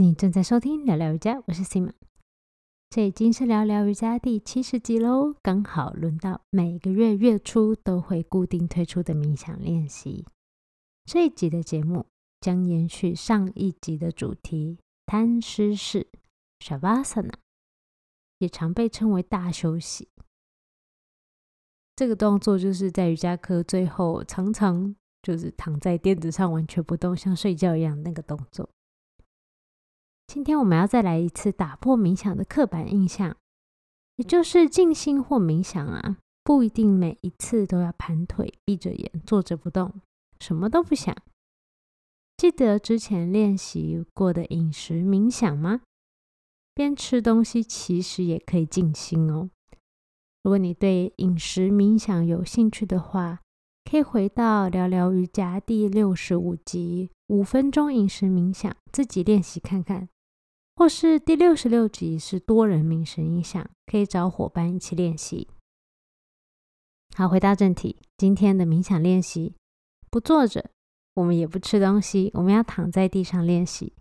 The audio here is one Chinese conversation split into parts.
你正在收听聊聊瑜伽，我是 Sima。这已经是聊聊瑜伽第七十集喽，刚好轮到每个月月初都会固定推出的冥想练习。这一集的节目将延续上一集的主题——贪尸式 （Shavasana），也常被称为大休息。这个动作就是在瑜伽课最后常常就是躺在垫子上完全不动，像睡觉一样那个动作。今天我们要再来一次打破冥想的刻板印象，也就是静心或冥想啊，不一定每一次都要盘腿、闭着眼、坐着不动，什么都不想。记得之前练习过的饮食冥想吗？边吃东西其实也可以静心哦。如果你对饮食冥想有兴趣的话，可以回到聊聊瑜伽第六十五集五分钟饮食冥想，自己练习看看。或是第六十六集是多人冥想影响，可以找伙伴一起练习。好，回到正题，今天的冥想练习不坐着，我们也不吃东西，我们要躺在地上练习。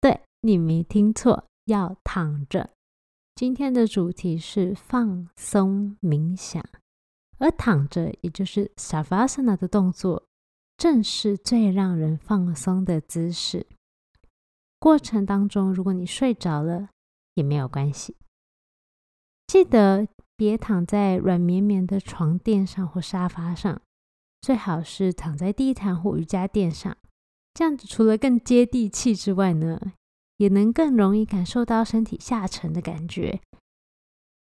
对你没听错，要躺着。今天的主题是放松冥想，而躺着也就是 Savasana 的动作，正是最让人放松的姿势。过程当中，如果你睡着了也没有关系。记得别躺在软绵绵的床垫上或沙发上，最好是躺在地毯或瑜伽垫上。这样子除了更接地气之外呢，也能更容易感受到身体下沉的感觉，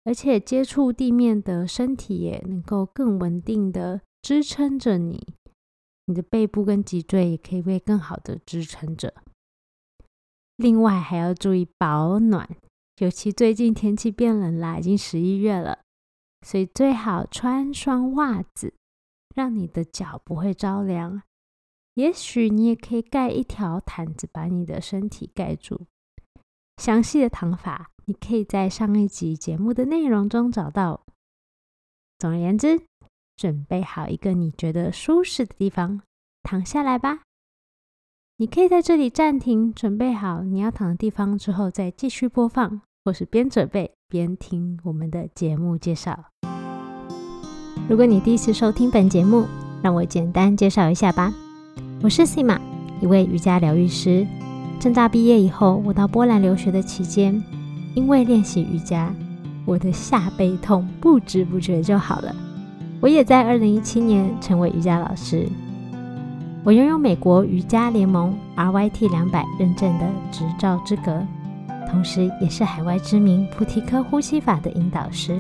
而且接触地面的身体也能够更稳定的支撑着你。你的背部跟脊椎也可以被更好的支撑着。另外还要注意保暖，尤其最近天气变冷啦，已经十一月了，所以最好穿双袜子，让你的脚不会着凉。也许你也可以盖一条毯子，把你的身体盖住。详细的躺法，你可以在上一集节目的内容中找到。总而言之，准备好一个你觉得舒适的地方，躺下来吧。你可以在这里暂停，准备好你要躺的地方之后，再继续播放，或是边准备边听我们的节目介绍。如果你第一次收听本节目，让我简单介绍一下吧。我是 Sima，一位瑜伽疗愈师。正大毕业以后，我到波兰留学的期间，因为练习瑜伽，我的下背痛不知不觉就好了。我也在二零一七年成为瑜伽老师。我拥有美国瑜伽联盟 RYT 两百认证的执照资格，同时也是海外知名菩提科呼吸法的引导师。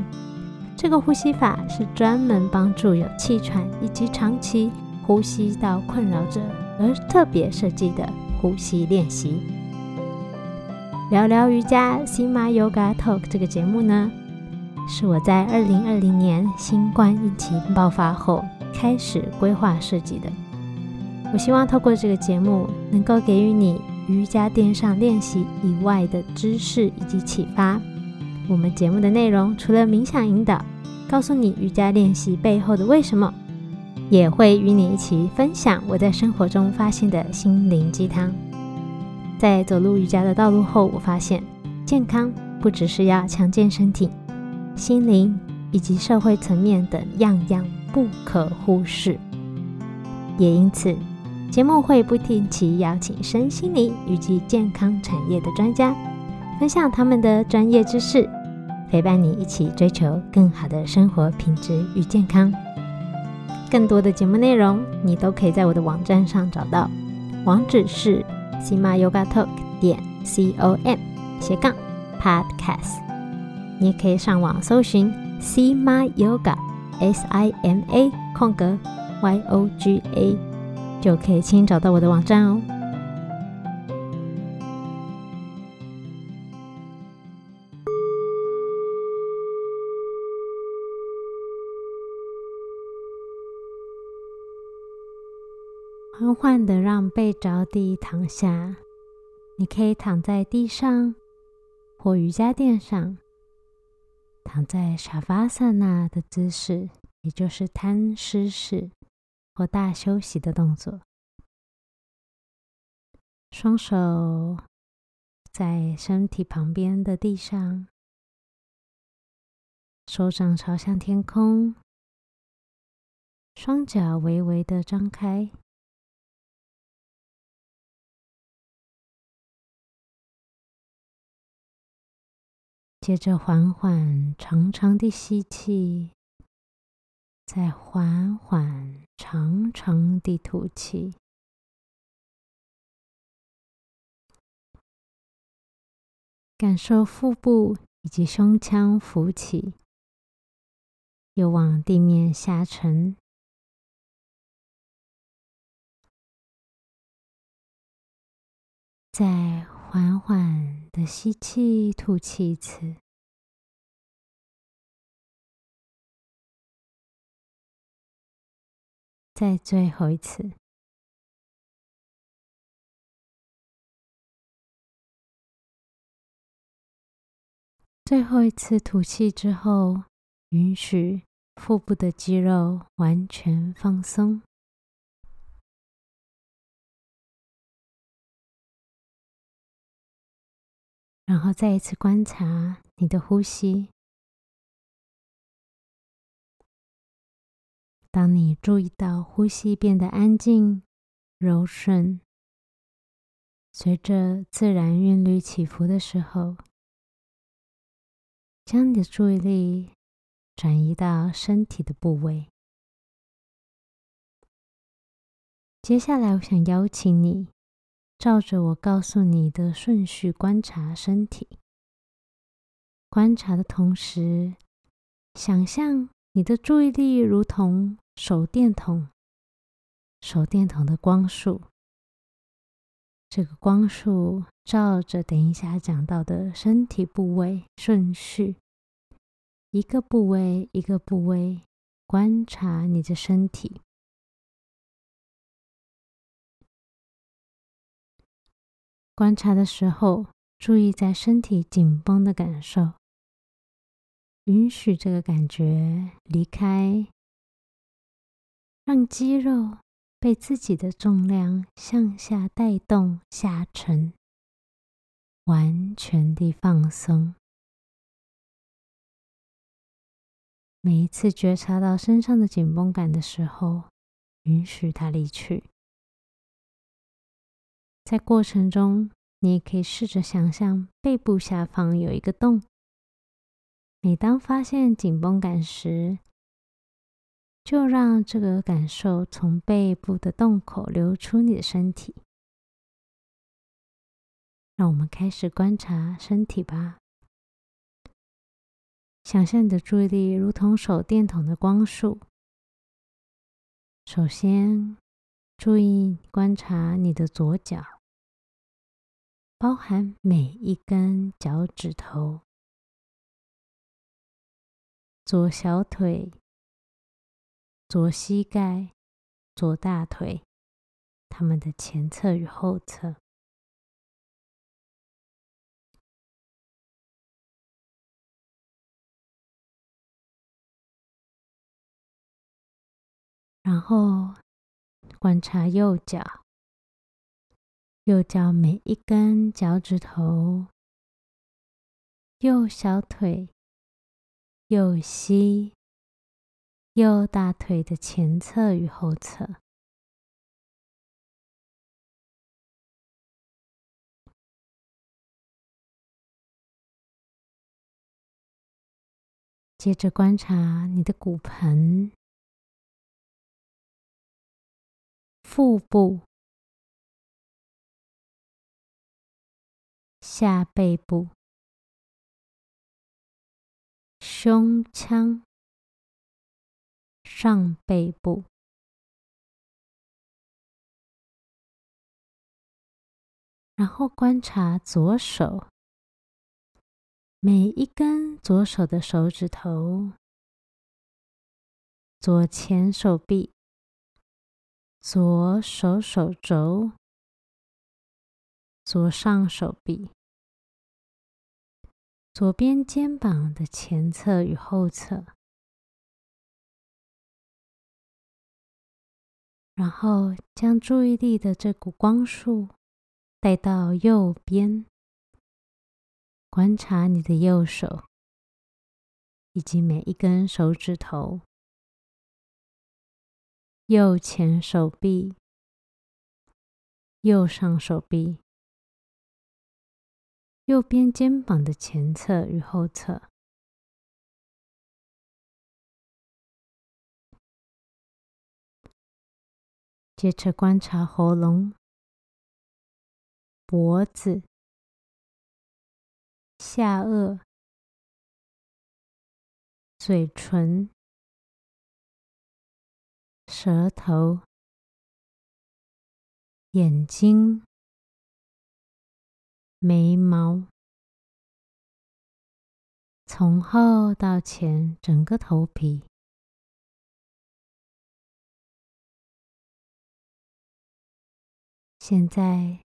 这个呼吸法是专门帮助有气喘以及长期呼吸道困扰者而特别设计的呼吸练习。聊聊瑜伽 Sima Yoga Talk 这个节目呢，是我在二零二零年新冠疫情爆发后开始规划设计的。我希望透过这个节目，能够给予你瑜伽垫上练习以外的知识以及启发。我们节目的内容除了冥想引导，告诉你瑜伽练习背后的为什么，也会与你一起分享我在生活中发现的心灵鸡汤。在走入瑜伽的道路后，我发现健康不只是要强健身体，心灵以及社会层面等样样不可忽视。也因此。节目会不定期邀请身心灵以及健康产业的专家，分享他们的专业知识，陪伴你一起追求更好的生活品质与健康。更多的节目内容，你都可以在我的网站上找到，网址是 sima yoga talk 点 c o m 斜杠 podcast。你也可以上网搜寻 sima yoga s i m a 空格 y o g a。就可以轻易找到我的网站哦。缓缓的让背着地躺下，你可以躺在地上或瑜伽垫上，躺在沙发上那的姿势，也就是摊尸式。或大休息的动作，双手在身体旁边的地上，手掌朝向天空，双脚微微的张开。接着缓缓长长的吸气，再缓缓长长的吐气，感受腹部以及胸腔浮起，又往地面下沉，再。缓缓的吸气，吐气一次，再最后一次。最后一次吐气之后，允许腹部的肌肉完全放松。然后再一次观察你的呼吸。当你注意到呼吸变得安静、柔顺，随着自然韵律起伏的时候，将你的注意力转移到身体的部位。接下来，我想邀请你。照着我告诉你的顺序观察身体，观察的同时，想象你的注意力如同手电筒，手电筒的光束。这个光束照着等一下讲到的身体部位顺序，一个部位一个部位观察你的身体。观察的时候，注意在身体紧绷的感受，允许这个感觉离开，让肌肉被自己的重量向下带动下沉，完全的放松。每一次觉察到身上的紧绷感的时候，允许它离去。在过程中，你也可以试着想象背部下方有一个洞。每当发现紧绷感时，就让这个感受从背部的洞口流出你的身体。让我们开始观察身体吧。想象你的注意力如同手电筒的光束。首先，注意观察你的左脚。包含每一根脚趾头，左小腿、左膝盖、左大腿，它们的前侧与后侧，然后观察右脚。右脚每一根脚趾头，右小腿、右膝、右大腿的前侧与后侧。接着观察你的骨盆、腹部。下背部、胸腔、上背部，然后观察左手每一根左手的手指头、左前手臂、左手手肘、左上手臂。左边肩膀的前侧与后侧，然后将注意力的这股光束带到右边，观察你的右手，以及每一根手指头，右前手臂、右上手臂、右边肩膀的前侧与后侧。接着观察喉咙、脖子、下颚、嘴唇、舌头、眼睛、眉毛，从后到前整个头皮。现在，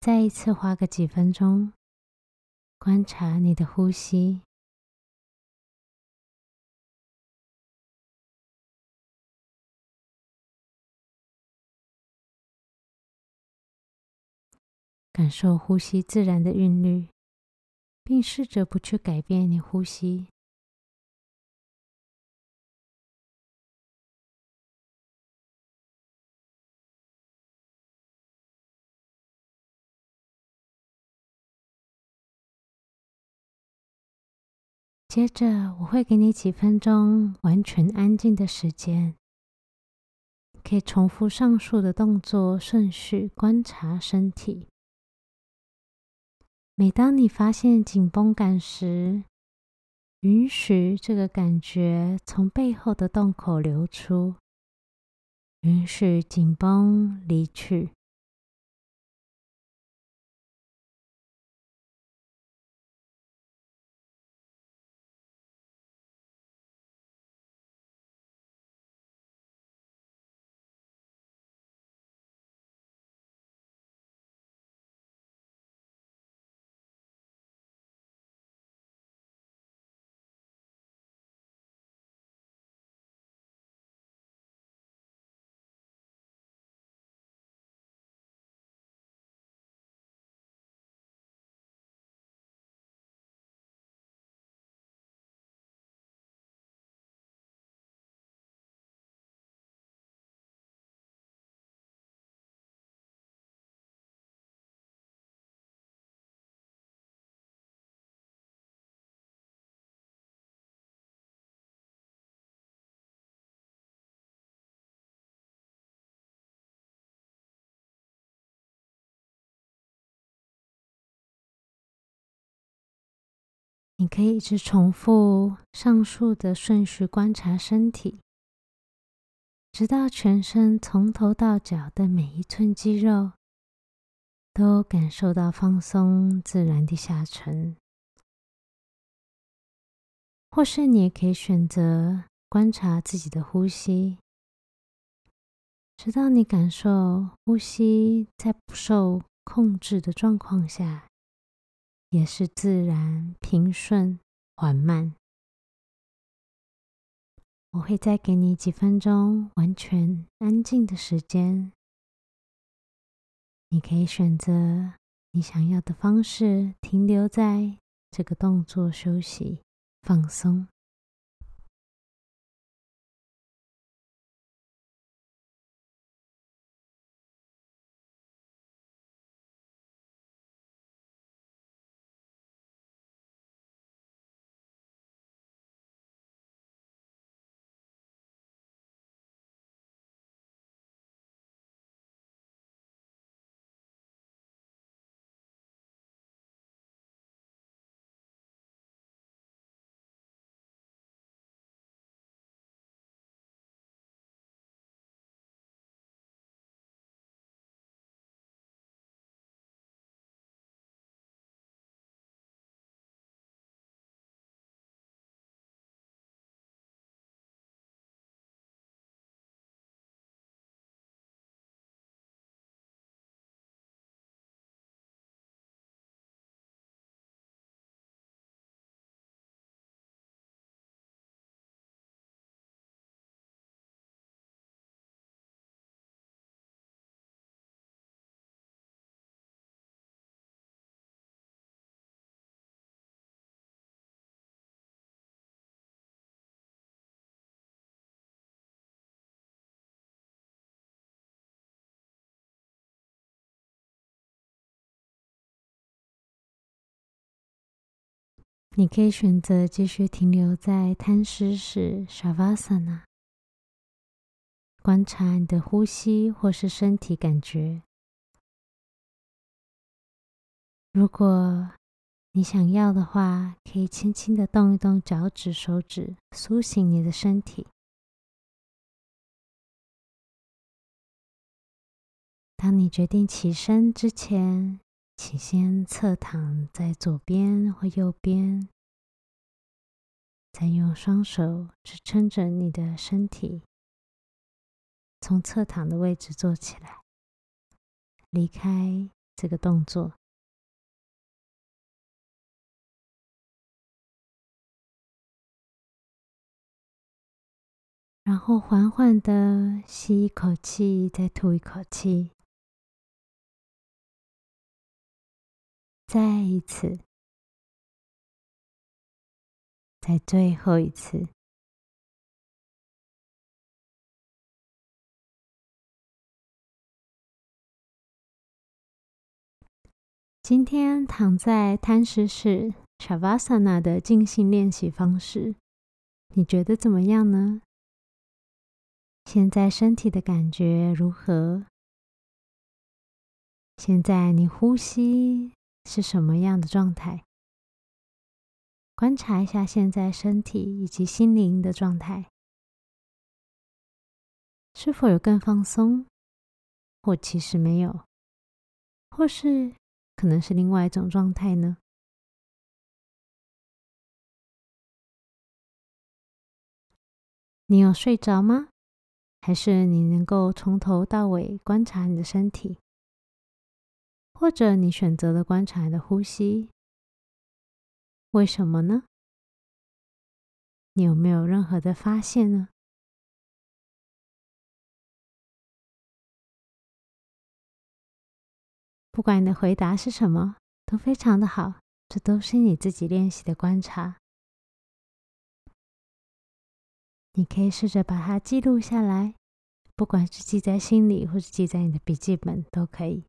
再一次花个几分钟，观察你的呼吸，感受呼吸自然的韵律，并试着不去改变你呼吸。接着，我会给你几分钟完全安静的时间，可以重复上述的动作顺序，观察身体。每当你发现紧绷感时，允许这个感觉从背后的洞口流出，允许紧绷离去。你可以一直重复上述的顺序观察身体，直到全身从头到脚的每一寸肌肉都感受到放松、自然地下沉。或是你也可以选择观察自己的呼吸，直到你感受呼吸在不受控制的状况下。也是自然、平顺、缓慢。我会再给你几分钟完全安静的时间，你可以选择你想要的方式，停留在这个动作休息、放松。你可以选择继续停留在摊尸式 Shavasana，观察你的呼吸或是身体感觉。如果你想要的话，可以轻轻的动一动脚趾、手指，苏醒你的身体。当你决定起身之前，请先侧躺在左边或右边，再用双手支撑着你的身体，从侧躺的位置坐起来，离开这个动作。然后缓缓的吸一口气，再吐一口气，再一次，再最后一次。今天躺在摊尸式 Shavasana 的静心练习方式，你觉得怎么样呢？现在身体的感觉如何？现在你呼吸是什么样的状态？观察一下现在身体以及心灵的状态，是否有更放松，或其实没有，或是可能是另外一种状态呢？你有睡着吗？还是你能够从头到尾观察你的身体，或者你选择了观察你的呼吸，为什么呢？你有没有任何的发现呢？不管你的回答是什么，都非常的好，这都是你自己练习的观察。你可以试着把它记录下来，不管是记在心里，或是记在你的笔记本都可以。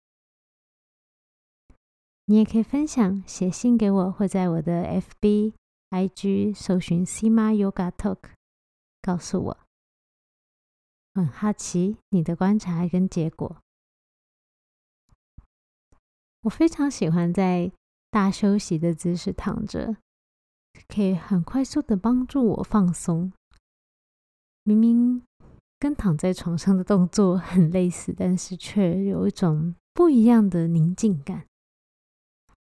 你也可以分享、写信给我，或在我的 FB、IG 搜寻 “Sima Yoga Talk”，告诉我。很好奇你的观察跟结果。我非常喜欢在大休息的姿势躺着，可以很快速的帮助我放松。明明跟躺在床上的动作很类似，但是却有一种不一样的宁静感，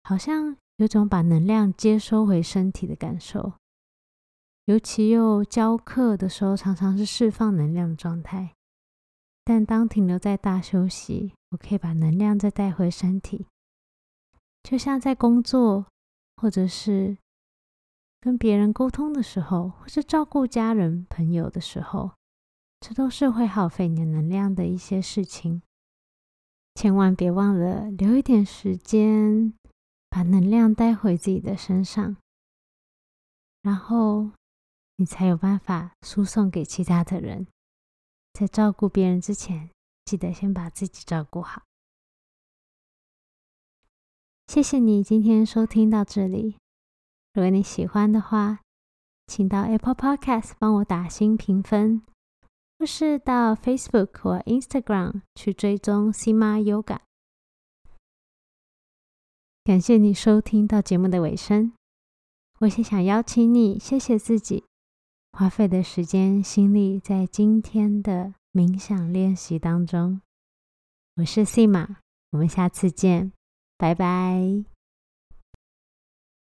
好像有种把能量接收回身体的感受。尤其又教课的时候，常常是释放能量的状态，但当停留在大休息，我可以把能量再带回身体，就像在工作或者是。跟别人沟通的时候，或是照顾家人朋友的时候，这都是会耗费你能量的一些事情。千万别忘了留一点时间，把能量带回自己的身上，然后你才有办法输送给其他的人。在照顾别人之前，记得先把自己照顾好。谢谢你今天收听到这里。如果你喜欢的话，请到 Apple Podcast 帮我打新评分，或是到 Facebook 或 Instagram 去追踪 Sima Yoga。感谢你收听到节目的尾声，我是想邀请你，谢谢自己花费的时间心力在今天的冥想练习当中。我是西马我们下次见，拜拜。